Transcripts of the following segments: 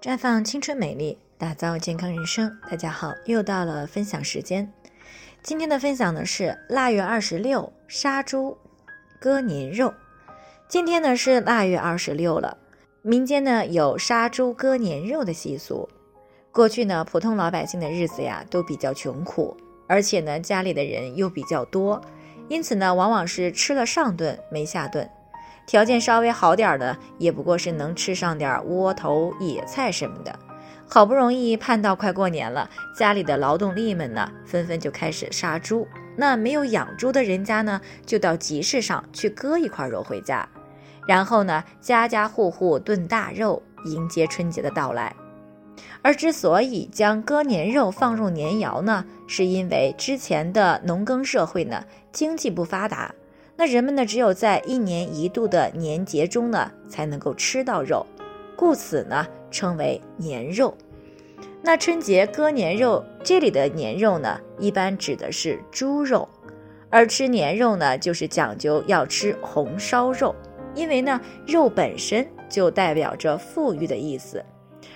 绽放青春美丽，打造健康人生。大家好，又到了分享时间。今天的分享呢是腊月二十六杀猪割年肉。今天呢是腊月二十六了，民间呢有杀猪割年肉的习俗。过去呢，普通老百姓的日子呀都比较穷苦，而且呢家里的人又比较多，因此呢往往是吃了上顿没下顿。条件稍微好点的，也不过是能吃上点窝头、野菜什么的。好不容易盼到快过年了，家里的劳动力们呢，纷纷就开始杀猪。那没有养猪的人家呢，就到集市上去割一块肉回家，然后呢，家家户户炖大肉，迎接春节的到来。而之所以将割年肉放入年窑呢，是因为之前的农耕社会呢，经济不发达。那人们呢，只有在一年一度的年节中呢，才能够吃到肉，故此呢，称为年肉。那春节割年肉，这里的年肉呢，一般指的是猪肉，而吃年肉呢，就是讲究要吃红烧肉，因为呢，肉本身就代表着富裕的意思，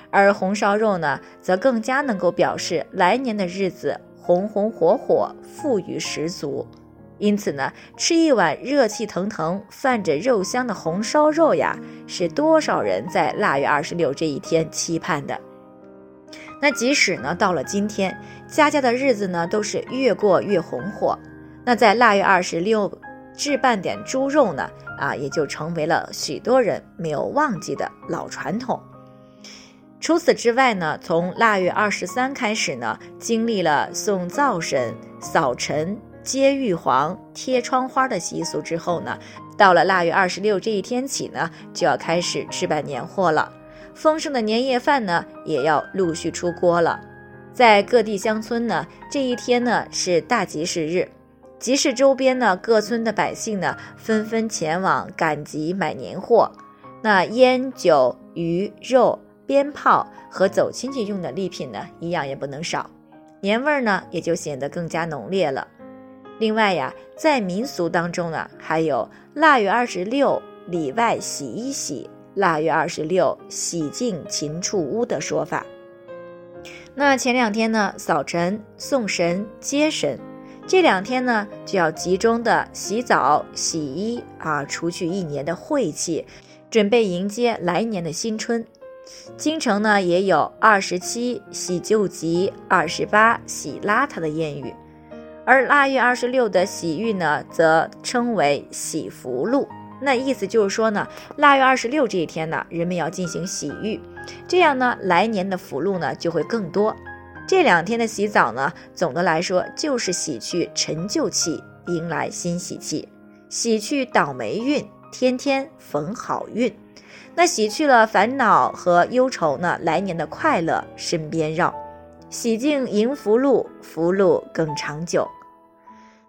而红烧肉呢，则更加能够表示来年的日子红红火火，富裕十足。因此呢，吃一碗热气腾腾、泛着肉香的红烧肉呀，是多少人在腊月二十六这一天期盼的。那即使呢，到了今天，家家的日子呢都是越过越红火，那在腊月二十六置办点猪肉呢，啊，也就成为了许多人没有忘记的老传统。除此之外呢，从腊月二十三开始呢，经历了送灶神、扫尘。接玉皇、贴窗花的习俗之后呢，到了腊月二十六这一天起呢，就要开始置办年货了。丰盛的年夜饭呢，也要陆续出锅了。在各地乡村呢，这一天呢是大集市日，集市周边呢，各村的百姓呢，纷纷前往赶集买年货。那烟酒鱼肉、鞭炮和走亲戚用的礼品呢，一样也不能少，年味儿呢也就显得更加浓烈了。另外呀，在民俗当中呢，还有腊月二十六里外洗一洗，腊月二十六洗净禽畜屋的说法。那前两天呢，扫尘、送神、接神，这两天呢，就要集中的洗澡、洗衣啊，除去一年的晦气，准备迎接来年的新春。京城呢，也有二十七洗旧疾，二十八洗邋遢的谚语。而腊月二十六的洗浴呢，则称为洗福禄。那意思就是说呢，腊月二十六这一天呢，人们要进行洗浴，这样呢，来年的福禄呢就会更多。这两天的洗澡呢，总的来说就是洗去陈旧气，迎来新喜气，洗去倒霉运，天天逢好运。那洗去了烦恼和忧愁呢，来年的快乐身边绕。洗净迎福禄，福禄更长久。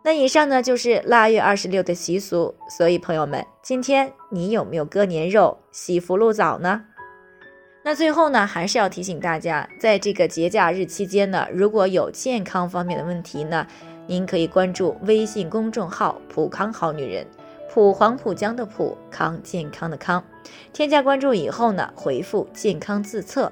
那以上呢就是腊月二十六的习俗。所以朋友们，今天你有没有割年肉、洗福禄澡呢？那最后呢，还是要提醒大家，在这个节假日期间呢，如果有健康方面的问题呢，您可以关注微信公众号“普康好女人”，普黄浦江的普康健康的康。添加关注以后呢，回复“健康自测”。